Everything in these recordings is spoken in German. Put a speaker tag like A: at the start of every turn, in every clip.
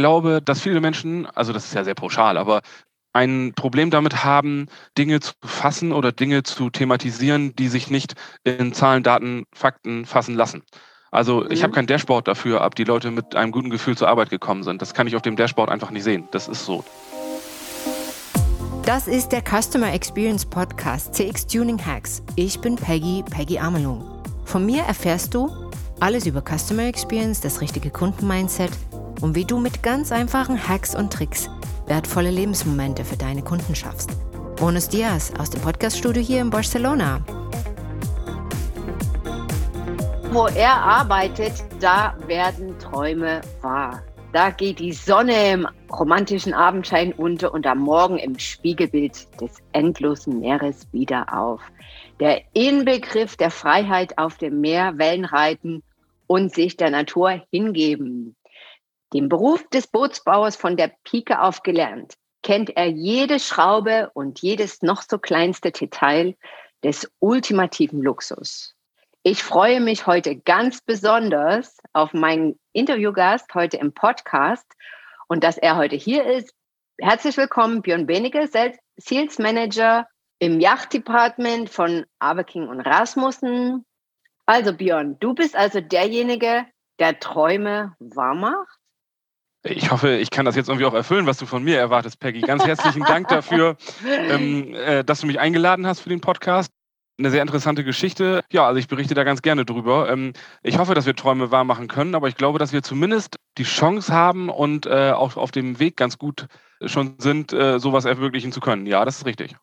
A: glaube, dass viele Menschen, also das ist ja sehr pauschal, aber ein Problem damit haben, Dinge zu fassen oder Dinge zu thematisieren, die sich nicht in Zahlen, Daten, Fakten fassen lassen. Also ich habe mhm. kein Dashboard dafür, ob die Leute mit einem guten Gefühl zur Arbeit gekommen sind. Das kann ich auf dem Dashboard einfach nicht sehen. Das ist so.
B: Das ist der Customer Experience Podcast CX Tuning Hacks. Ich bin Peggy, Peggy Amelung. Von mir erfährst du alles über Customer Experience, das richtige Kundenmindset und wie du mit ganz einfachen Hacks und Tricks wertvolle Lebensmomente für deine Kunden schaffst. Bonus Dias aus dem Podcaststudio hier in Barcelona.
C: Wo er arbeitet, da werden Träume wahr. Da geht die Sonne im romantischen Abendschein unter und am Morgen im Spiegelbild des endlosen Meeres wieder auf. Der Inbegriff der Freiheit auf dem Meer, Wellen reiten und sich der Natur hingeben. Den Beruf des Bootsbauers von der Pike auf gelernt, kennt er jede Schraube und jedes noch so kleinste Detail des ultimativen Luxus. Ich freue mich heute ganz besonders auf meinen Interviewgast heute im Podcast und dass er heute hier ist. Herzlich willkommen, Björn Benecke, Sales Manager im Yacht-Department von Aberking und Rasmussen. Also Björn, du bist also derjenige, der Träume wahr macht?
A: Ich hoffe, ich kann das jetzt irgendwie auch erfüllen, was du von mir erwartest, Peggy. Ganz herzlichen Dank dafür, ähm, äh, dass du mich eingeladen hast für den Podcast. Eine sehr interessante Geschichte. Ja, also ich berichte da ganz gerne drüber. Ähm, ich hoffe, dass wir Träume wahr machen können, aber ich glaube, dass wir zumindest die Chance haben und äh, auch auf dem Weg ganz gut schon sind, äh, sowas ermöglichen zu können. Ja, das ist richtig.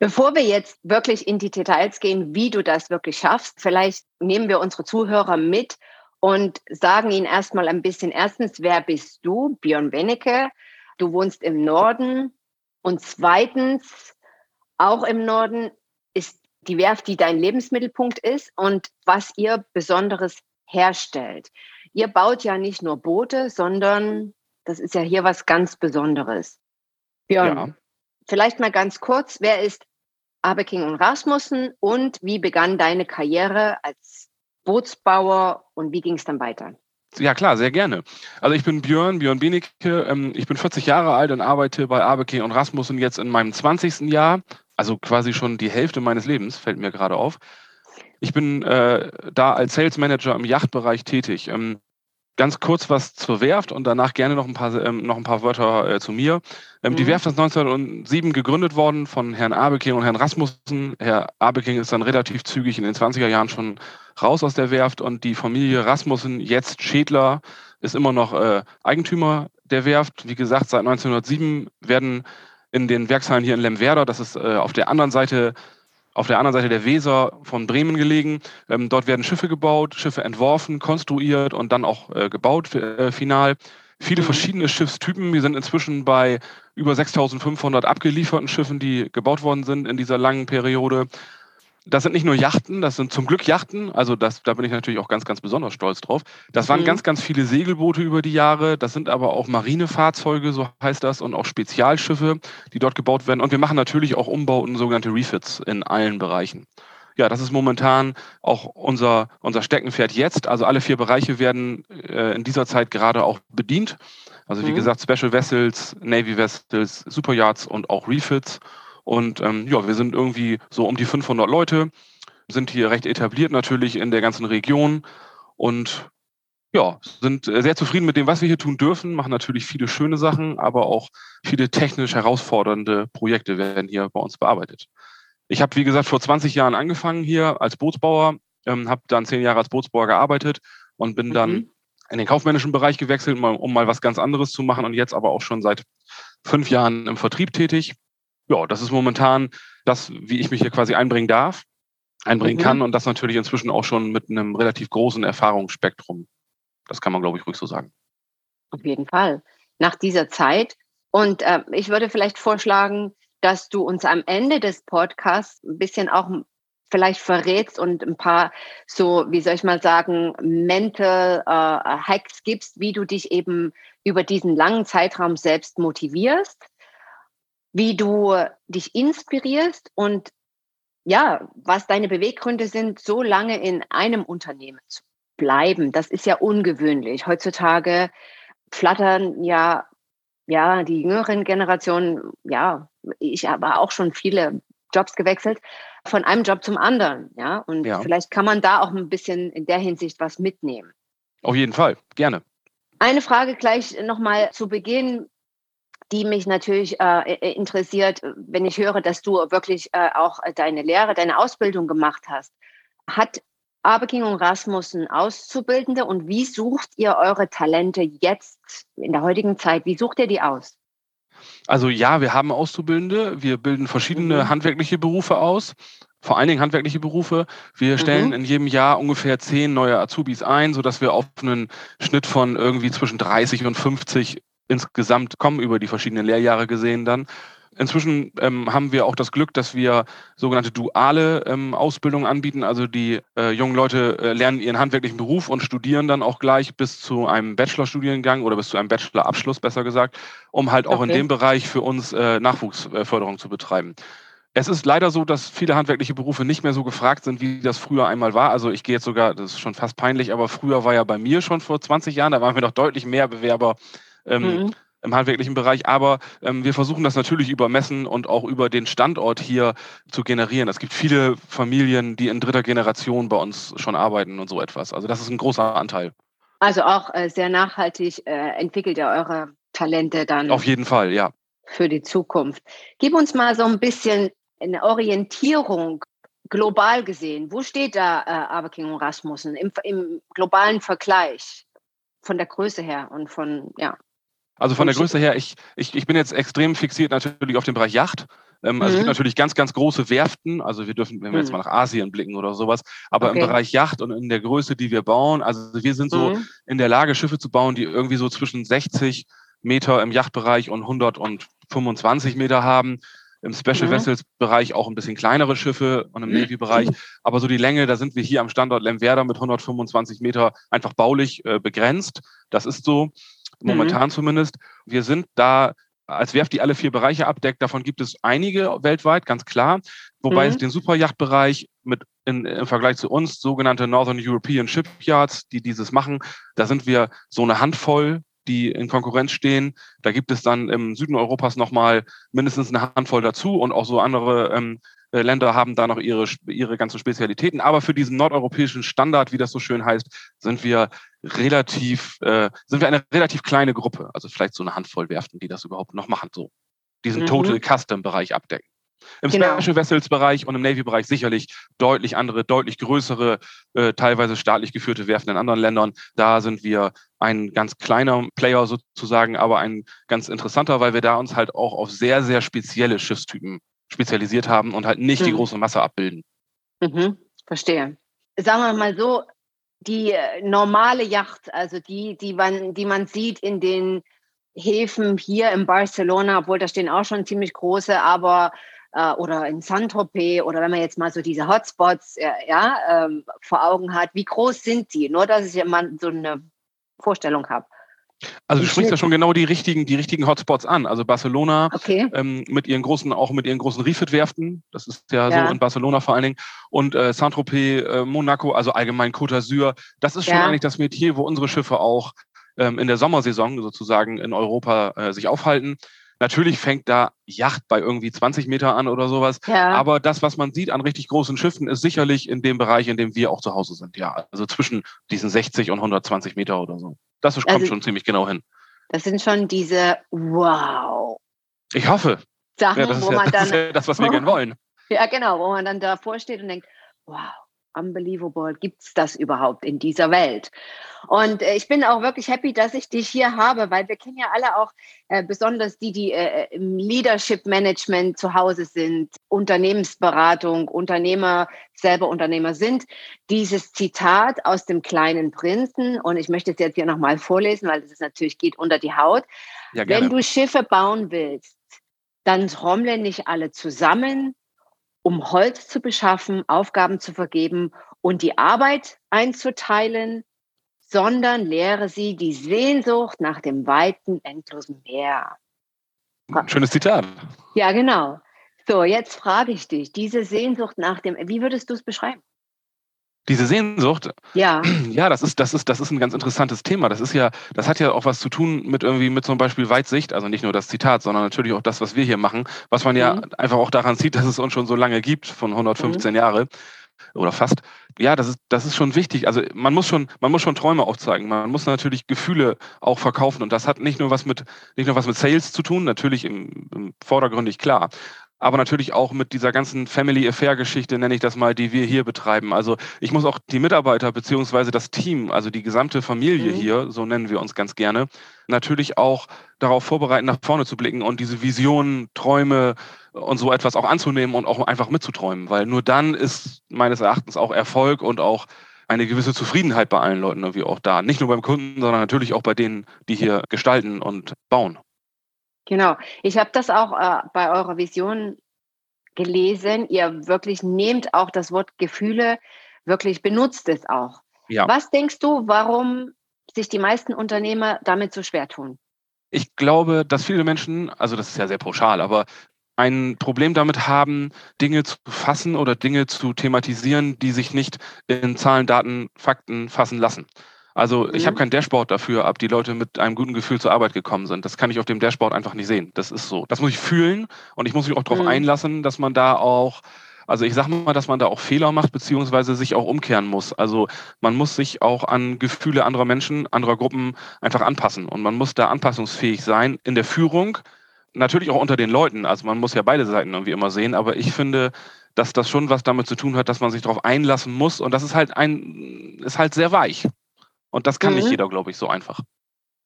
C: Bevor wir jetzt wirklich in die Details gehen, wie du das wirklich schaffst, vielleicht nehmen wir unsere Zuhörer mit und sagen Ihnen erstmal ein bisschen, erstens, wer bist du? Björn Wennecke. Du wohnst im Norden. Und zweitens, auch im Norden ist die Werft, die dein Lebensmittelpunkt ist und was ihr Besonderes herstellt. Ihr baut ja nicht nur Boote, sondern das ist ja hier was ganz Besonderes. Björn, ja. vielleicht mal ganz kurz, wer ist Abeking und Rasmussen und wie begann deine Karriere als Bootsbauer und wie ging es dann weiter?
A: Ja klar, sehr gerne. Also ich bin Björn, Björn Benecke, ähm, ich bin 40 Jahre alt und arbeite bei Abeking und Rasmussen jetzt in meinem 20. Jahr, also quasi schon die Hälfte meines Lebens, fällt mir gerade auf. Ich bin äh, da als Sales Manager im Yachtbereich tätig. Ähm, ganz kurz was zur Werft und danach gerne noch ein paar, ähm, noch ein paar Wörter äh, zu mir. Ähm, mhm. Die Werft ist 1907 gegründet worden von Herrn Abeking und Herrn Rasmussen. Herr Abeking ist dann relativ zügig in den 20er Jahren schon raus aus der Werft und die Familie Rasmussen, jetzt Schädler, ist immer noch äh, Eigentümer der Werft. Wie gesagt, seit 1907 werden in den Werkshallen hier in Lemwerder, das ist äh, auf der anderen Seite auf der anderen Seite der Weser von Bremen gelegen. Ähm, dort werden Schiffe gebaut, Schiffe entworfen, konstruiert und dann auch äh, gebaut äh, final. Viele mhm. verschiedene Schiffstypen. Wir sind inzwischen bei über 6500 abgelieferten Schiffen, die gebaut worden sind in dieser langen Periode das sind nicht nur Yachten, das sind zum Glück Yachten. Also das, da bin ich natürlich auch ganz, ganz besonders stolz drauf. Das waren mhm. ganz, ganz viele Segelboote über die Jahre. Das sind aber auch Marinefahrzeuge, so heißt das, und auch Spezialschiffe, die dort gebaut werden. Und wir machen natürlich auch Umbauten, sogenannte Refits in allen Bereichen. Ja, das ist momentan auch unser, unser Steckenpferd jetzt. Also alle vier Bereiche werden äh, in dieser Zeit gerade auch bedient. Also wie mhm. gesagt, Special Vessels, Navy Vessels, Superyachts und auch Refits. Und ähm, ja, wir sind irgendwie so um die 500 Leute, sind hier recht etabliert natürlich in der ganzen Region und ja, sind sehr zufrieden mit dem, was wir hier tun dürfen, machen natürlich viele schöne Sachen, aber auch viele technisch herausfordernde Projekte werden hier bei uns bearbeitet. Ich habe, wie gesagt, vor 20 Jahren angefangen hier als Bootsbauer, ähm, habe dann zehn Jahre als Bootsbauer gearbeitet und bin dann mhm. in den kaufmännischen Bereich gewechselt, um mal was ganz anderes zu machen und jetzt aber auch schon seit fünf Jahren im Vertrieb tätig ja, das ist momentan das, wie ich mich hier quasi einbringen darf, einbringen mhm. kann und das natürlich inzwischen auch schon mit einem relativ großen Erfahrungsspektrum. Das kann man, glaube ich, ruhig so sagen.
C: Auf jeden Fall. Nach dieser Zeit. Und äh, ich würde vielleicht vorschlagen, dass du uns am Ende des Podcasts ein bisschen auch vielleicht verrätst und ein paar so, wie soll ich mal sagen, Mental äh, Hacks gibst, wie du dich eben über diesen langen Zeitraum selbst motivierst wie du dich inspirierst und ja, was deine Beweggründe sind, so lange in einem Unternehmen zu bleiben. Das ist ja ungewöhnlich. Heutzutage flattern ja, ja, die jüngeren Generationen, ja, ich habe auch schon viele Jobs gewechselt, von einem Job zum anderen, ja. Und ja. vielleicht kann man da auch ein bisschen in der Hinsicht was mitnehmen.
A: Auf jeden Fall, gerne.
C: Eine Frage gleich nochmal zu Beginn, die mich natürlich äh, interessiert, wenn ich höre, dass du wirklich äh, auch deine Lehre, deine Ausbildung gemacht hast. Hat Abeking und Rasmussen Auszubildende und wie sucht ihr eure Talente jetzt in der heutigen Zeit? Wie sucht ihr die aus?
A: Also ja, wir haben Auszubildende. Wir bilden verschiedene mhm. handwerkliche Berufe aus vor allen Dingen handwerkliche Berufe. Wir stellen mhm. in jedem Jahr ungefähr zehn neue Azubis ein, sodass wir auf einen Schnitt von irgendwie zwischen 30 und 50 insgesamt kommen über die verschiedenen Lehrjahre gesehen dann. Inzwischen ähm, haben wir auch das Glück, dass wir sogenannte duale ähm, Ausbildungen anbieten. Also die äh, jungen Leute äh, lernen ihren handwerklichen Beruf und studieren dann auch gleich bis zu einem Bachelorstudiengang oder bis zu einem Bachelorabschluss, besser gesagt, um halt auch okay. in dem Bereich für uns äh, Nachwuchsförderung zu betreiben. Es ist leider so, dass viele handwerkliche Berufe nicht mehr so gefragt sind, wie das früher einmal war. Also ich gehe jetzt sogar, das ist schon fast peinlich, aber früher war ja bei mir schon vor 20 Jahren, da waren wir noch deutlich mehr Bewerber ähm, mhm. im handwerklichen Bereich. Aber ähm, wir versuchen das natürlich über Messen und auch über den Standort hier zu generieren. Es gibt viele Familien, die in dritter Generation bei uns schon arbeiten und so etwas. Also das ist ein großer Anteil.
C: Also auch äh, sehr nachhaltig äh, entwickelt ihr eure Talente dann.
A: Auf jeden Fall, ja.
C: Für die Zukunft. Gib uns mal so ein bisschen eine Orientierung global gesehen. Wo steht da äh, Aberking und Rasmussen im, im globalen Vergleich von der Größe her und von, ja.
A: Also von der Größe her, ich, ich, ich bin jetzt extrem fixiert natürlich auf den Bereich Yacht. Ähm, also mhm. es gibt mhm. natürlich ganz, ganz große Werften. Also wir dürfen, wenn wir jetzt mhm. mal nach Asien blicken oder sowas, aber okay. im Bereich Yacht und in der Größe, die wir bauen, also wir sind so mhm. in der Lage, Schiffe zu bauen, die irgendwie so zwischen 60 Meter im Yachtbereich und 125 Meter haben im Special mhm. Vessels Bereich auch ein bisschen kleinere Schiffe und im Navy Bereich. Aber so die Länge, da sind wir hier am Standort Lemwerder mit 125 Meter einfach baulich äh, begrenzt. Das ist so, momentan mhm. zumindest. Wir sind da als Werft, die alle vier Bereiche abdeckt. Davon gibt es einige weltweit, ganz klar. Wobei mhm. es den Superjachtbereich mit in, im Vergleich zu uns sogenannte Northern European Shipyards, die dieses machen, da sind wir so eine Handvoll die in Konkurrenz stehen. Da gibt es dann im Süden Europas nochmal mindestens eine Handvoll dazu und auch so andere ähm, äh, Länder haben da noch ihre, ihre ganzen Spezialitäten. Aber für diesen nordeuropäischen Standard, wie das so schön heißt, sind wir relativ, äh, sind wir eine relativ kleine Gruppe. Also vielleicht so eine Handvoll Werften, die das überhaupt noch machen, so diesen mhm. Total Custom Bereich abdecken. Im genau. Special Vessels Bereich und im Navy Bereich sicherlich deutlich andere, deutlich größere, äh, teilweise staatlich geführte Werften in anderen Ländern. Da sind wir ein ganz kleiner Player sozusagen, aber ein ganz interessanter, weil wir da uns halt auch auf sehr, sehr spezielle Schiffstypen spezialisiert haben und halt nicht mhm. die große Masse abbilden.
C: Mhm. Verstehe. Sagen wir mal so, die äh, normale Yacht, also die, die man, die man sieht in den Häfen hier in Barcelona, obwohl da stehen auch schon ziemlich große, aber äh, oder in Saint-Tropez oder wenn man jetzt mal so diese Hotspots äh, ja, ähm, vor Augen hat, wie groß sind die? Nur, dass ich mal so eine Vorstellung habe.
A: Also du sprichst ja schon genau die richtigen, die richtigen Hotspots an. Also Barcelona okay. ähm, mit ihren großen, auch mit ihren großen Refit-Werften, das ist ja, ja, so in Barcelona vor allen Dingen, und äh, Saint-Tropez, äh, Monaco, also allgemein Côte d'Azur, das ist schon ja. eigentlich das Metier, wo unsere Schiffe auch ähm, in der Sommersaison sozusagen in Europa äh, sich aufhalten. Natürlich fängt da Yacht bei irgendwie 20 Meter an oder sowas. Ja. Aber das, was man sieht an richtig großen Schiffen, ist sicherlich in dem Bereich, in dem wir auch zu Hause sind. Ja, also zwischen diesen 60 und 120 Meter oder so. Das kommt also, schon ziemlich genau hin.
C: Das sind schon diese Wow.
A: Ich hoffe.
C: Sachen,
A: ja, das
C: wo ja, man
A: das
C: dann.
A: Ist ja das, was wir gerne wollen.
C: Ja, genau, wo man dann davor steht und denkt, wow, unbelievable, gibt es das überhaupt in dieser Welt? Und äh, ich bin auch wirklich happy, dass ich dich hier habe, weil wir kennen ja alle auch, äh, besonders die, die äh, im Leadership Management zu Hause sind, Unternehmensberatung, Unternehmer, selber Unternehmer sind, dieses Zitat aus dem kleinen Prinzen, und ich möchte es jetzt hier nochmal vorlesen, weil es natürlich geht unter die Haut. Ja, Wenn du Schiffe bauen willst, dann trommle nicht alle zusammen, um Holz zu beschaffen, Aufgaben zu vergeben und die Arbeit einzuteilen, sondern lehre sie die Sehnsucht nach dem weiten, endlosen Meer.
A: Schönes Zitat.
C: Ja, genau. So, jetzt frage ich dich, diese Sehnsucht nach dem, wie würdest du es beschreiben?
A: Diese Sehnsucht,
C: Ja.
A: ja, das ist, das ist, das ist ein ganz interessantes Thema. Das ist ja, das hat ja auch was zu tun mit irgendwie mit zum Beispiel Weitsicht, also nicht nur das Zitat, sondern natürlich auch das, was wir hier machen, was man ja
C: Mhm.
A: einfach auch daran sieht, dass es uns schon so lange gibt, von 115 Jahre oder fast. Ja, das ist, das ist schon wichtig. Also man muss schon, man muss schon Träume aufzeigen. Man muss natürlich Gefühle auch verkaufen. Und das hat nicht nur was mit, nicht nur was mit Sales zu tun, natürlich im, im vordergründig klar. Aber natürlich auch mit dieser ganzen Family Affair Geschichte, nenne ich das mal, die wir hier betreiben. Also ich muss auch die Mitarbeiter beziehungsweise das Team, also die gesamte Familie
C: Mhm.
A: hier, so nennen wir uns ganz gerne, natürlich auch darauf vorbereiten, nach vorne zu blicken und diese Visionen, Träume und so etwas auch anzunehmen und auch einfach mitzuträumen. Weil nur dann ist meines Erachtens auch Erfolg und auch eine gewisse Zufriedenheit bei allen Leuten irgendwie auch da. Nicht nur beim Kunden, sondern natürlich auch bei denen, die hier gestalten und bauen.
C: Genau. Ich habe das auch äh, bei eurer Vision gelesen. Ihr wirklich nehmt auch das Wort Gefühle, wirklich benutzt es auch.
A: Ja.
C: Was denkst du, warum sich die meisten Unternehmer damit so schwer tun?
A: Ich glaube, dass viele Menschen, also das ist ja sehr pauschal, aber ein Problem damit haben, Dinge zu fassen oder Dinge zu thematisieren, die sich nicht in Zahlen, Daten, Fakten fassen lassen. Also ich
C: Mhm.
A: habe kein Dashboard dafür, ob die Leute mit einem guten Gefühl zur Arbeit gekommen sind. Das kann ich auf dem Dashboard einfach nicht sehen. Das ist so. Das muss ich fühlen und ich muss mich auch darauf
C: Mhm.
A: einlassen, dass man da auch, also ich sage mal, dass man da auch Fehler macht, beziehungsweise sich auch umkehren muss. Also man muss sich auch an Gefühle anderer Menschen, anderer Gruppen einfach anpassen und man muss da anpassungsfähig sein in der Führung, natürlich auch unter den Leuten. Also man muss ja beide Seiten irgendwie immer sehen, aber ich finde, dass das schon was damit zu tun hat, dass man sich darauf einlassen muss und das ist halt ein, ist halt sehr weich. Und das kann nicht
C: Mhm.
A: jeder, glaube ich, so einfach.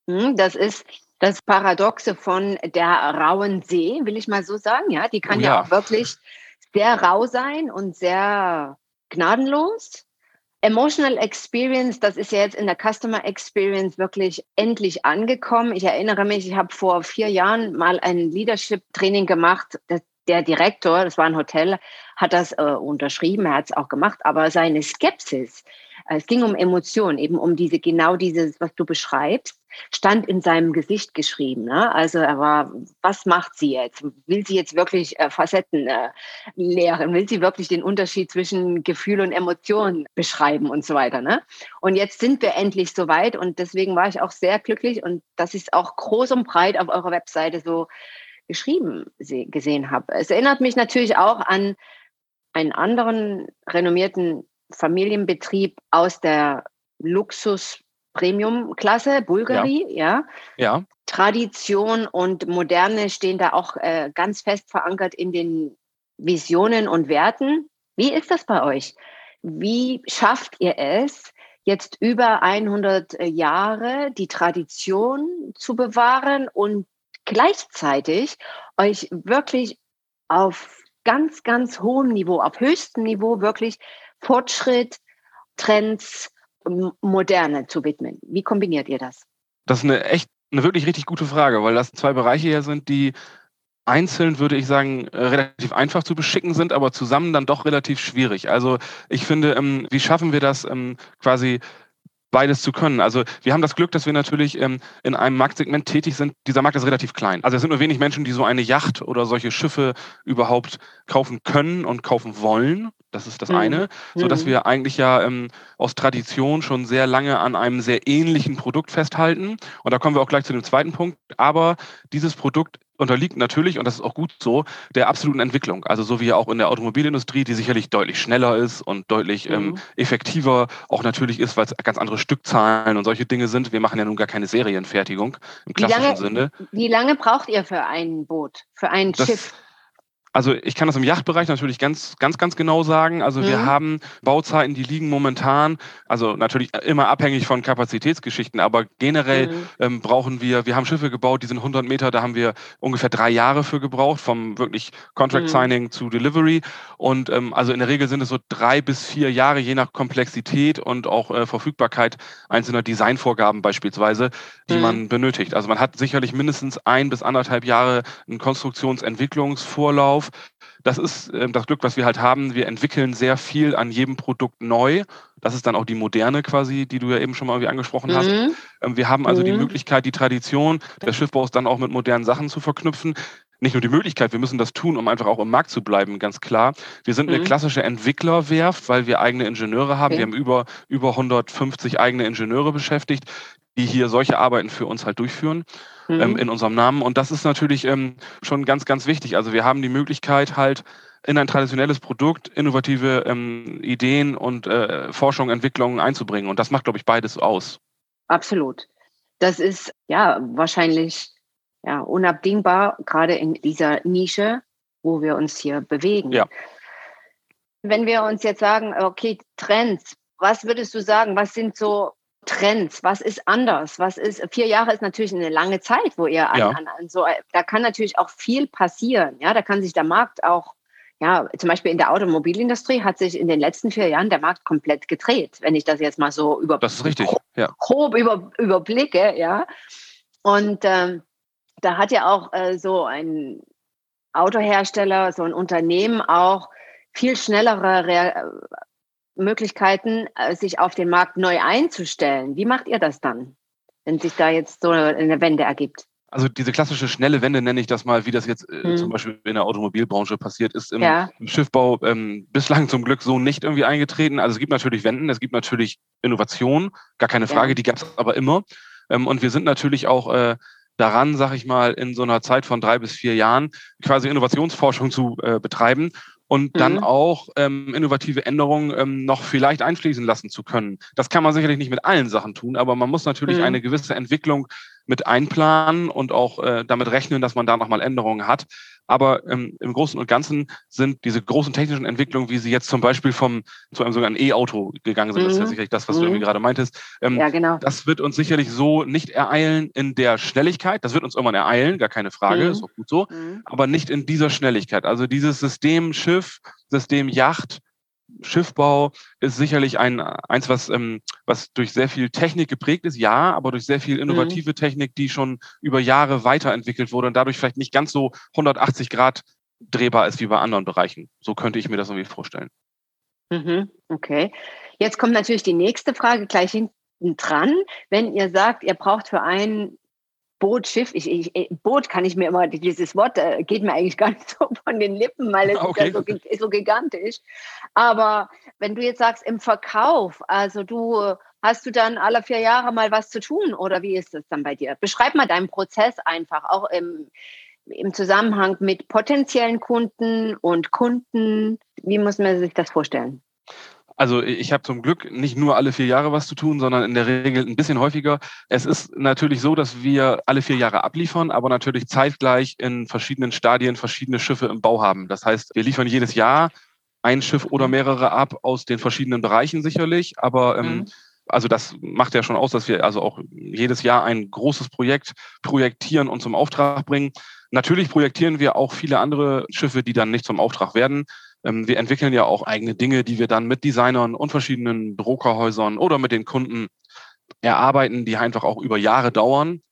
C: Hm, Das ist das Paradoxe von der rauen See, will ich mal so sagen. Ja, die kann
A: Oh
C: ja.
A: ja.
C: auch wirklich sehr rau sein und sehr gnadenlos. Emotional Experience, das ist ja jetzt in der Customer Experience wirklich endlich angekommen. Ich erinnere mich, ich habe vor vier Jahren mal ein Leadership-Training gemacht. Der Direktor, das war ein Hotel, hat das äh, unterschrieben, er hat es auch gemacht, aber seine Skepsis, es ging um Emotionen, eben um diese, genau dieses, was du beschreibst, stand in seinem Gesicht geschrieben. Ne? Also er war, was macht sie jetzt? Will sie jetzt wirklich äh, Facetten äh, lehren? Will sie wirklich den Unterschied zwischen Gefühl und Emotion beschreiben und so weiter? Ne? Und jetzt sind wir endlich soweit und deswegen war ich auch sehr glücklich und ich es auch groß und breit auf eurer Webseite so geschrieben se- gesehen habe. Es erinnert mich natürlich auch an einen anderen renommierten Familienbetrieb aus der Luxus-Premium-Klasse, Bulgari, ja.
A: Ja,
C: Tradition und Moderne stehen da auch äh, ganz fest verankert in den Visionen und Werten. Wie ist das bei euch? Wie schafft ihr es, jetzt über 100 Jahre die Tradition zu bewahren und gleichzeitig euch wirklich auf ganz, ganz hohem Niveau, auf höchstem Niveau wirklich Fortschritt, Trends, M- Moderne zu widmen? Wie kombiniert ihr das?
A: das ist eine echt, eine wirklich richtig gute Frage, weil das zwei Bereiche hier sind, die einzeln, würde ich sagen, relativ einfach zu beschicken sind, aber zusammen dann doch relativ schwierig. Also ich finde, ähm, wie schaffen wir das ähm, quasi beides zu können. Also wir haben das Glück, dass wir natürlich ähm, in einem Marktsegment tätig sind. Dieser Markt ist relativ klein. Also es sind nur wenig Menschen, die so eine Yacht oder solche Schiffe überhaupt kaufen können und kaufen wollen. Das ist das
C: Mhm.
A: eine, so dass
C: Mhm.
A: wir eigentlich ja ähm, aus Tradition schon sehr lange an einem sehr ähnlichen Produkt festhalten. Und da kommen wir auch gleich zu dem zweiten Punkt. Aber dieses Produkt unterliegt natürlich, und das ist auch gut so, der absoluten Entwicklung. Also so wie ja auch in der Automobilindustrie, die sicherlich deutlich schneller ist und deutlich ähm,
C: Mhm.
A: effektiver auch natürlich ist, weil es ganz andere Stückzahlen und solche Dinge sind. Wir machen ja nun gar keine Serienfertigung im
C: Wie
A: klassischen
C: lange-
A: Sinne.
C: Wie lange braucht ihr für ein Boot, für ein
A: Das-
C: Schiff?
A: Also ich kann das im Yachtbereich natürlich ganz, ganz, ganz genau sagen. Also wir
C: Mhm.
A: haben Bauzeiten, die liegen momentan, also natürlich immer abhängig von Kapazitätsgeschichten, aber generell
C: Mhm.
A: ähm, brauchen wir, wir haben Schiffe gebaut, die sind 100 Meter, da haben wir ungefähr drei Jahre für gebraucht, vom wirklich Contract
C: Mhm.
A: Signing zu Delivery. Und ähm, also in der Regel sind es so drei bis vier Jahre, je nach Komplexität und auch äh, Verfügbarkeit einzelner Designvorgaben beispielsweise, die
C: Mhm.
A: man benötigt. Also man hat sicherlich mindestens ein bis anderthalb Jahre einen Konstruktionsentwicklungsvorlauf. Das ist ähm, das Glück, was wir halt haben. Wir entwickeln sehr viel an jedem Produkt neu. Das ist dann auch die moderne quasi, die du ja eben schon mal irgendwie angesprochen hast.
C: Mhm.
A: Ähm, Wir haben also die
C: Mhm.
A: Möglichkeit, die Tradition des Schiffbaus dann auch mit modernen Sachen zu verknüpfen. nicht nur die Möglichkeit, wir müssen das tun, um einfach auch im Markt zu bleiben, ganz klar. Wir sind mhm. eine klassische Entwicklerwerft, weil wir eigene Ingenieure haben. Okay. Wir haben über, über 150 eigene Ingenieure beschäftigt, die hier solche Arbeiten für uns halt durchführen mhm. ähm, in unserem Namen. Und das ist natürlich ähm, schon ganz, ganz wichtig. Also wir haben die Möglichkeit halt in ein traditionelles Produkt innovative ähm, Ideen und äh, Forschung, Entwicklungen einzubringen. Und das macht, glaube ich, beides aus.
C: Absolut. Das ist ja wahrscheinlich ja, unabdingbar, gerade in dieser Nische, wo wir uns hier bewegen.
A: Ja.
C: Wenn wir uns jetzt sagen, okay, Trends, was würdest du sagen, was sind so Trends? Was ist anders? Was ist, vier Jahre ist natürlich eine lange Zeit, wo ihr an, ja. an, an so, da kann natürlich auch viel passieren. Ja, da kann sich der Markt auch, ja, zum Beispiel in der Automobilindustrie hat sich in den letzten vier Jahren der Markt komplett gedreht, wenn ich das jetzt mal so über,
A: das ist richtig.
C: Ja. grob über, überblicke, ja. Und ähm, da hat ja auch äh, so ein Autohersteller, so ein Unternehmen auch viel schnellere Re Möglichkeiten, äh, sich auf den Markt neu einzustellen. Wie macht ihr das dann, wenn sich da jetzt so eine Wende ergibt?
A: Also diese klassische schnelle Wende nenne ich das mal, wie das jetzt äh, hm. zum Beispiel in der Automobilbranche passiert ist, im, ja. im Schiffbau ähm, bislang zum Glück so nicht irgendwie eingetreten. Also es gibt natürlich Wenden, es gibt natürlich Innovation, gar keine Frage, ja. die gab es aber immer. Ähm, und wir sind natürlich auch äh, daran, sag ich mal, in so einer Zeit von drei bis vier Jahren quasi Innovationsforschung zu äh, betreiben und dann mhm. auch ähm, innovative Änderungen ähm, noch vielleicht einfließen lassen zu können. Das kann man sicherlich nicht mit allen Sachen tun, aber man muss natürlich mhm. eine gewisse Entwicklung mit einplanen und auch äh, damit rechnen, dass man da nochmal Änderungen hat. Aber ähm, im Großen und Ganzen sind diese großen technischen Entwicklungen, wie sie jetzt zum Beispiel vom zu einem sogenannten E-Auto gegangen sind, mhm. das ist ja mhm. sicherlich das, was mhm. du irgendwie gerade meintest. Ähm, ja, genau. Das wird uns sicherlich so nicht ereilen in der Schnelligkeit. Das wird uns irgendwann ereilen, gar keine Frage, mhm. ist auch gut so. Mhm. Aber nicht in dieser Schnelligkeit. Also dieses System Schiff, System Yacht, Schiffbau ist sicherlich ein, eins, was, ähm, was durch sehr viel Technik geprägt ist, ja, aber durch sehr viel mhm. innovative mhm. Technik, die schon über Jahre weiterentwickelt wurde und dadurch vielleicht nicht ganz so 180 Grad drehbar ist wie bei anderen Bereichen. So könnte ich mir das irgendwie vorstellen.
C: Mhm, okay. Jetzt kommt natürlich die nächste Frage gleich hinten dran. Wenn ihr sagt, ihr braucht für einen Boot, Schiff, ich, ich, Boot kann ich mir immer, dieses Wort äh, geht mir eigentlich gar nicht so von den Lippen, weil es okay. ist ja so, so, gigantisch. Aber wenn du jetzt sagst, im Verkauf, also du hast du dann alle vier Jahre mal was zu tun oder wie ist das dann bei dir? Beschreib mal deinen Prozess einfach, auch im, im Zusammenhang mit potenziellen Kunden und Kunden. Wie muss man sich das vorstellen?
A: Also ich habe zum Glück nicht nur alle vier Jahre was zu tun, sondern in der Regel ein bisschen häufiger. Es ist natürlich so, dass wir alle vier Jahre abliefern, aber natürlich zeitgleich in verschiedenen Stadien verschiedene Schiffe im Bau haben. Das heißt, wir liefern jedes Jahr ein Schiff oder mehrere ab aus den verschiedenen Bereichen sicherlich, aber ähm, mhm. also das macht ja schon aus, dass wir also auch jedes Jahr ein großes Projekt projektieren und zum Auftrag bringen. Natürlich projektieren wir auch viele andere Schiffe, die dann nicht zum Auftrag werden. Ähm, wir entwickeln ja auch eigene Dinge, die wir dann mit Designern und verschiedenen Druckerhäusern oder mit den Kunden erarbeiten, die einfach auch über Jahre dauern.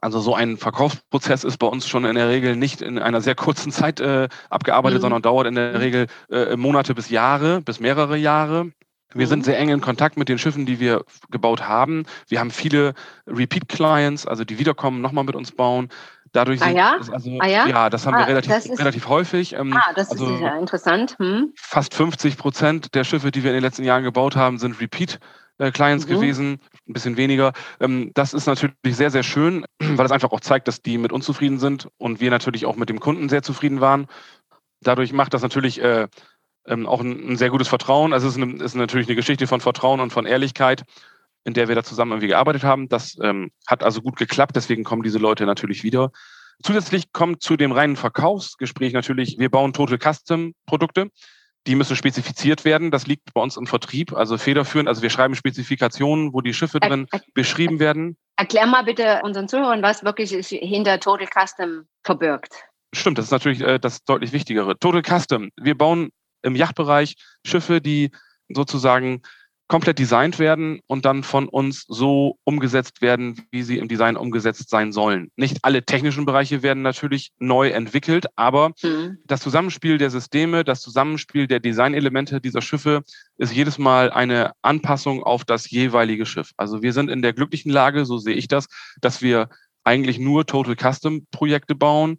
A: Also so ein Verkaufsprozess ist bei uns schon in der Regel nicht in einer sehr kurzen Zeit äh, abgearbeitet, mhm. sondern dauert in der Regel äh, Monate bis Jahre, bis mehrere Jahre. Wir sind mhm. sehr eng in Kontakt mit den Schiffen, die wir gebaut haben. Wir haben viele Repeat-Clients, also die wiederkommen, nochmal mit uns bauen. Dadurch
C: ah, ja? also,
A: ah, ja? ja? das haben ah, wir relativ, ist, relativ häufig.
C: Ähm, ah, das also ist ja interessant. Hm.
A: Fast 50 Prozent der Schiffe, die wir in den letzten Jahren gebaut haben, sind Repeat. Clients mhm. gewesen, ein bisschen weniger. Ähm, das ist natürlich sehr, sehr schön, weil es einfach auch zeigt, dass die mit uns zufrieden sind und wir natürlich auch mit dem Kunden sehr zufrieden waren. Dadurch macht das natürlich äh, ähm, auch ein, sehr gutes Vertrauen. Also es ist natürlich eine Geschichte von Vertrauen und von Ehrlichkeit in der wir da zusammen irgendwie gearbeitet haben. Das ähm, hat also gut geklappt, deswegen kommen diese Leute natürlich wieder. Zusätzlich kommt zu dem reinen Verkaufsgespräch natürlich, wir bauen Total Custom Produkte. Die müssen spezifiziert werden. Das liegt bei uns im Vertrieb, also federführend. Also wir schreiben Spezifikationen, wo die Schiffe drin er, er, beschrieben werden.
C: Erklär mal bitte unseren Zuhörern, was wirklich hinter Total Custom verbirgt.
A: Stimmt, das ist natürlich äh, das deutlich Wichtigere. Total Custom. Wir bauen im Yachtbereich Schiffe, die sozusagen komplett designt werden und dann von uns so umgesetzt werden, wie sie im Design umgesetzt sein sollen. Nicht alle technischen Bereiche werden natürlich neu entwickelt, aber mhm. das Zusammenspiel der Systeme, das Zusammenspiel der Designelemente dieser Schiffe ist jedes Mal eine Anpassung auf das jeweilige Schiff. Also wir sind in der glücklichen Lage, so sehe ich das, dass wir eigentlich nur Total Custom Projekte bauen,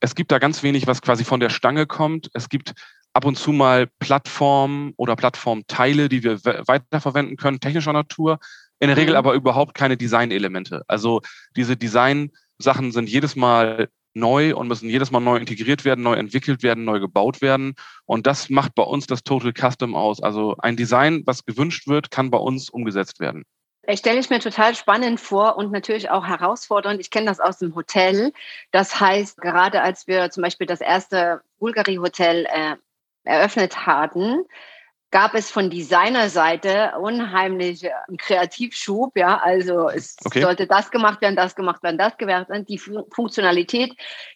A: es gibt da ganz wenig, was quasi von der Stange kommt. Es gibt ab und zu mal Plattformen oder Plattformteile, die wir weiterverwenden können, technischer Natur. In der Regel mhm. aber überhaupt keine Designelemente. Also diese Design-Sachen sind jedes Mal neu und müssen jedes Mal neu integriert werden, neu entwickelt werden, neu gebaut werden. Und das macht bei uns das Total Custom aus. Also ein Design, was gewünscht wird, kann bei uns umgesetzt werden.
C: Ich stelle ich mir total spannend vor und natürlich auch herausfordernd. Ich kenne das aus dem Hotel. Das heißt, gerade als wir zum Beispiel das erste Bulgari-Hotel äh, eröffnet hatten, gab es von Designerseite unheimlich äh, Kreativschub. Ja, also es okay. sollte das gemacht werden, das gemacht werden, das gewährt werden. Die Funktionalität,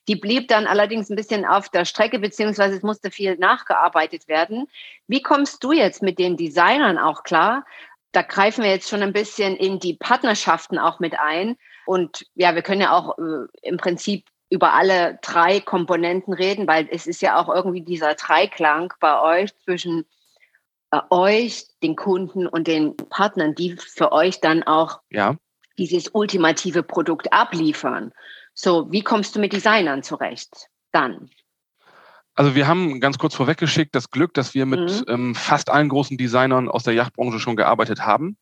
C: die blieb dann allerdings ein bisschen auf der Strecke, beziehungsweise es musste viel nachgearbeitet werden. Wie kommst du jetzt mit den Designern auch klar? Da greifen wir jetzt schon ein bisschen in die Partnerschaften auch mit ein. Und ja, wir können ja auch äh, im Prinzip über alle drei Komponenten reden, weil es ist ja auch irgendwie dieser Dreiklang bei euch zwischen äh, euch, den Kunden und den Partnern, die für euch dann auch ja. dieses ultimative Produkt abliefern. So, wie kommst du mit Designern zurecht dann?
A: Also wir haben ganz kurz vorweggeschickt das Glück, dass wir mit mhm. ähm, fast allen großen Designern aus der Yachtbranche schon gearbeitet haben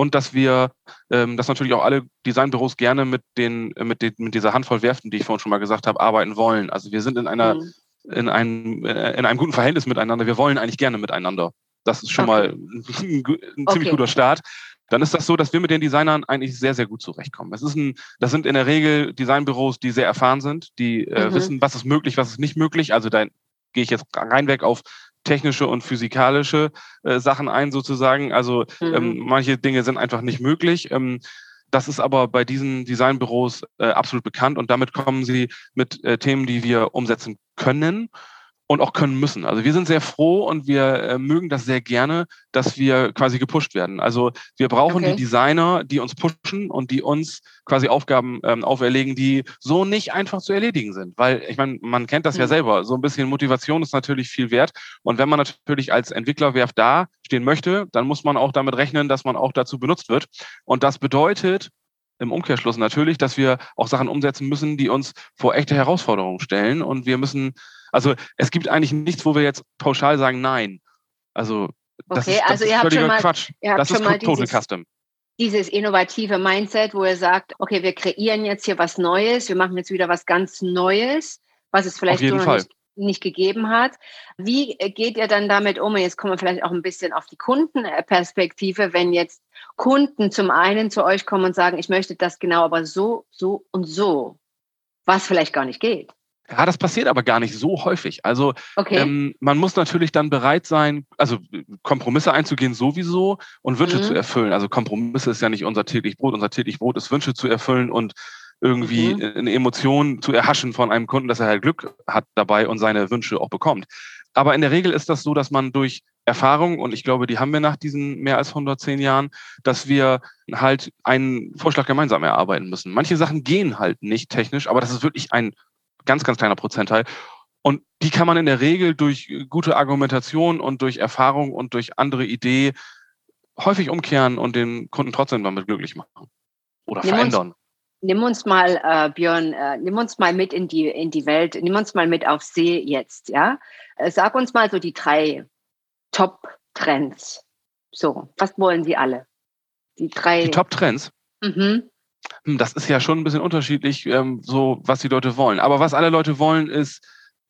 A: und dass wir, ähm, dass natürlich auch alle Designbüros gerne mit den, äh, mit, den, mit dieser Handvoll Werften, die ich vorhin schon mal gesagt habe, arbeiten wollen. Also wir sind in einer, mhm. in einem, äh, in einem guten Verhältnis miteinander. Wir wollen eigentlich gerne miteinander. Das ist schon okay. mal ein, ein ziemlich okay. guter Start. Dann ist das so, dass wir mit den Designern eigentlich sehr, sehr gut zurechtkommen. Es ist ein, das sind in der Regel Designbüros, die sehr erfahren sind, die äh, mhm. wissen, was ist möglich, was ist nicht möglich. Also da gehe ich jetzt reinweg auf technische und physikalische äh, Sachen ein, sozusagen. Also ähm, mhm. ähm, manche Dinge sind einfach nicht möglich. Ähm, das ist aber bei diesen Designbüros äh, absolut bekannt und damit kommen sie mit äh, Themen, die wir umsetzen können und auch können müssen. Also wir sind sehr froh und wir äh, mögen das sehr gerne, dass wir quasi gepusht werden. Also wir brauchen okay. die Designer, die uns pushen und die uns quasi Aufgaben ähm, auferlegen, die so nicht einfach zu erledigen sind. Weil ich meine, man kennt das mhm. ja selber. So ein bisschen Motivation ist natürlich viel wert. Und wenn man natürlich als Entwicklerwerf da stehen möchte, dann muss man auch damit rechnen, dass man auch dazu benutzt wird. Und das bedeutet, im Umkehrschluss natürlich, dass wir auch Sachen umsetzen müssen, die uns vor echte Herausforderungen stellen. Und wir müssen also es gibt eigentlich nichts, wo wir jetzt pauschal sagen, nein. Also das okay, ist, das also ist völliger mal, Quatsch. das ist Total dieses, Custom.
C: Dieses innovative Mindset, wo ihr sagt, okay, wir kreieren jetzt hier was Neues, wir machen jetzt wieder was ganz Neues, was es vielleicht so noch nicht, nicht, gegeben hat. Wie geht ihr dann damit um? Jetzt kommen wir vielleicht auch ein bisschen auf die Kundenperspektive, wenn jetzt Kunden zum einen zu euch kommen und sagen, ich möchte das genau, aber so, so und so, was vielleicht gar nicht geht.
A: Ja, das passiert aber gar nicht so häufig. Also okay. ähm, man muss natürlich dann bereit sein, also Kompromisse einzugehen sowieso und Wünsche mhm. zu erfüllen. Also Kompromisse ist ja nicht unser täglich Brot. Unser täglich Brot ist Wünsche zu erfüllen und irgendwie mhm. eine Emotion zu erhaschen von einem Kunden, dass er halt Glück hat dabei und seine Wünsche auch bekommt. Aber in der Regel ist das so, dass man durch Erfahrung, und ich glaube, die haben wir nach diesen mehr als 110 Jahren, dass wir halt einen Vorschlag gemeinsam erarbeiten müssen. Manche Sachen gehen halt nicht technisch, aber das ist wirklich ein ganz, ganz kleiner Prozentteil. Und die kann man in der Regel durch gute Argumentation und durch Erfahrung und durch andere Idee häufig umkehren und den Kunden trotzdem damit glücklich machen oder nimm verändern.
C: Uns, nimm uns mal, äh, Björn, äh, nimm uns mal mit in die, in die Welt, nimm uns mal mit auf See jetzt, ja? Äh, sag uns mal so die drei Top-Trends. So, was wollen Sie alle?
A: Die drei. Die Top-Trends? Mhm. Hm, das ist ja schon ein bisschen unterschiedlich, ähm, so was die Leute wollen. Aber was alle Leute wollen, ist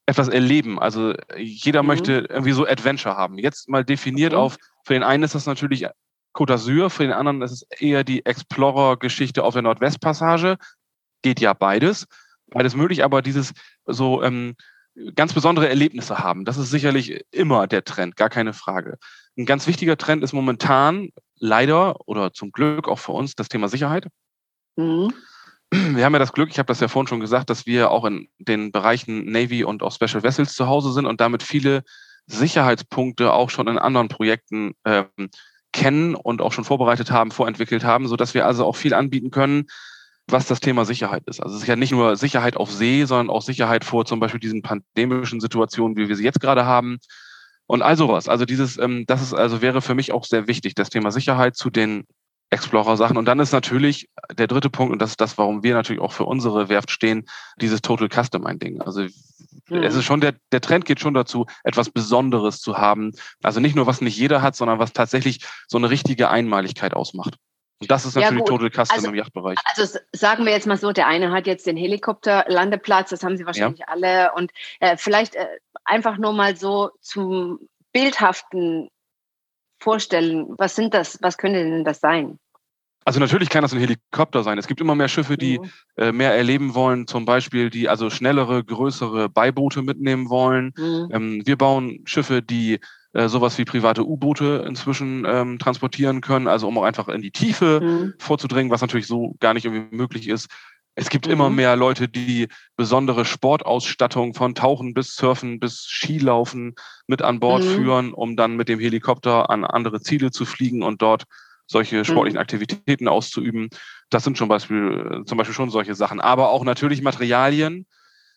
A: etwas erleben. Also jeder mhm. möchte irgendwie so Adventure haben. Jetzt mal definiert okay. auf, für den einen ist das natürlich Côte d'Azur, für den anderen ist es eher die Explorer-Geschichte auf der Nordwestpassage. Geht ja beides. Beides möglich, aber dieses so ähm, ganz besondere Erlebnisse haben, das ist sicherlich immer der Trend, gar keine Frage. Ein ganz wichtiger Trend ist momentan leider oder zum Glück auch für uns das Thema Sicherheit. Mhm. Wir haben ja das Glück, ich habe das ja vorhin schon gesagt, dass wir auch in den Bereichen Navy und auch Special Vessels zu Hause sind und damit viele Sicherheitspunkte auch schon in anderen Projekten ähm, kennen und auch schon vorbereitet haben, vorentwickelt haben, sodass wir also auch viel anbieten können, was das Thema Sicherheit ist. Also es ist ja nicht nur Sicherheit auf See, sondern auch Sicherheit vor zum Beispiel diesen pandemischen Situationen, wie wir sie jetzt gerade haben. Und all sowas. Also dieses, ähm, das ist also wäre für mich auch sehr wichtig, das Thema Sicherheit zu den Explorer-Sachen. Und dann ist natürlich der dritte Punkt, und das ist das, warum wir natürlich auch für unsere Werft stehen, dieses Total Customizing. Also mhm. es ist schon, der, der Trend geht schon dazu, etwas Besonderes zu haben. Also nicht nur, was nicht jeder hat, sondern was tatsächlich so eine richtige Einmaligkeit ausmacht. Und das ist natürlich ja, Total Custom also, im Yachtbereich.
C: Also sagen wir jetzt mal so, der eine hat jetzt den Helikopterlandeplatz, das haben sie wahrscheinlich ja. alle. Und äh, vielleicht äh, einfach nur mal so zum bildhaften vorstellen? Was sind das? Was könnte denn das sein?
A: Also natürlich kann das ein Helikopter sein. Es gibt immer mehr Schiffe, die mhm. äh, mehr erleben wollen, zum Beispiel die also schnellere, größere Beiboote mitnehmen wollen. Mhm. Ähm, wir bauen Schiffe, die äh, sowas wie private U-Boote inzwischen ähm, transportieren können, also um auch einfach in die Tiefe mhm. vorzudringen, was natürlich so gar nicht irgendwie möglich ist. Es gibt mhm. immer mehr Leute, die besondere Sportausstattung von Tauchen bis Surfen bis Skilaufen mit an Bord mhm. führen, um dann mit dem Helikopter an andere Ziele zu fliegen und dort solche sportlichen mhm. Aktivitäten auszuüben. Das sind schon Beispiel, zum Beispiel schon solche Sachen. Aber auch natürlich Materialien,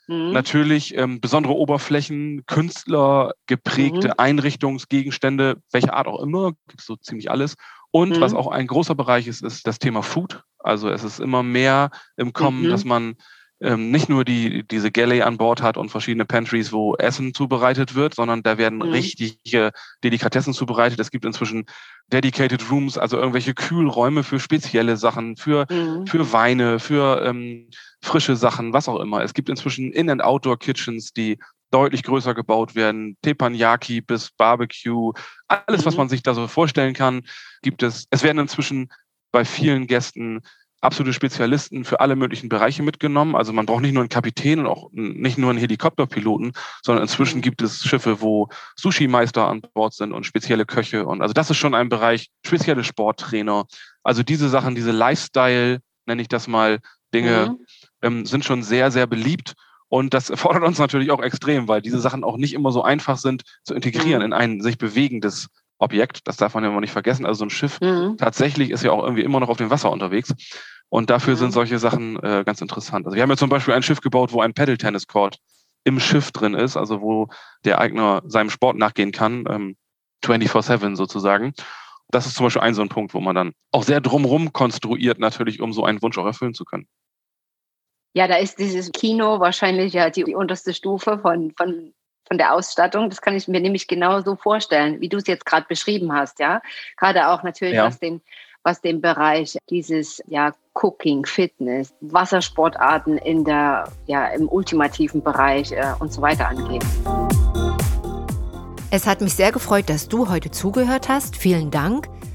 A: mhm. natürlich ähm, besondere Oberflächen, Künstler geprägte mhm. Einrichtungsgegenstände, welche Art auch immer, gibt so ziemlich alles. Und was mhm. auch ein großer Bereich ist, ist das Thema Food. Also es ist immer mehr im Kommen, mhm. dass man ähm, nicht nur die, diese Galley an Bord hat und verschiedene Pantries, wo Essen zubereitet wird, sondern da werden mhm. richtige Delikatessen zubereitet. Es gibt inzwischen Dedicated Rooms, also irgendwelche Kühlräume für spezielle Sachen, für, mhm. für Weine, für ähm, frische Sachen, was auch immer. Es gibt inzwischen In- and Outdoor-Kitchens, die deutlich größer gebaut werden. Teppanyaki bis Barbecue, alles, was mhm. man sich da so vorstellen kann, gibt es. Es werden inzwischen bei vielen Gästen absolute Spezialisten für alle möglichen Bereiche mitgenommen. Also man braucht nicht nur einen Kapitän und auch nicht nur einen Helikopterpiloten, sondern inzwischen gibt es Schiffe, wo Sushi-Meister an Bord sind und spezielle Köche. Und also das ist schon ein Bereich, spezielle Sporttrainer. Also diese Sachen, diese Lifestyle, nenne ich das mal, Dinge, mhm. ähm, sind schon sehr, sehr beliebt. Und das erfordert uns natürlich auch extrem, weil diese Sachen auch nicht immer so einfach sind zu integrieren mhm. in ein sich bewegendes Objekt. Das darf man ja immer nicht vergessen. Also so ein Schiff mhm. tatsächlich ist ja auch irgendwie immer noch auf dem Wasser unterwegs. Und dafür mhm. sind solche Sachen äh, ganz interessant. Also wir haben ja zum Beispiel ein Schiff gebaut, wo ein Paddle-Tennis-Court im Schiff drin ist, also wo der Eigner seinem Sport nachgehen kann, ähm, 24-7 sozusagen. Das ist zum Beispiel ein so ein Punkt, wo man dann auch sehr drumrum konstruiert, natürlich, um so einen Wunsch auch erfüllen zu können.
C: Ja, da ist dieses Kino wahrscheinlich ja die, die unterste Stufe von, von von der Ausstattung. Das kann ich mir nämlich genau so vorstellen, wie du es jetzt gerade beschrieben hast, ja. Gerade auch natürlich, ja. was den was den Bereich dieses ja, Cooking, Fitness, Wassersportarten in der, ja, im ultimativen Bereich äh, und so weiter angeht.
B: Es hat mich sehr gefreut, dass du heute zugehört hast. Vielen Dank.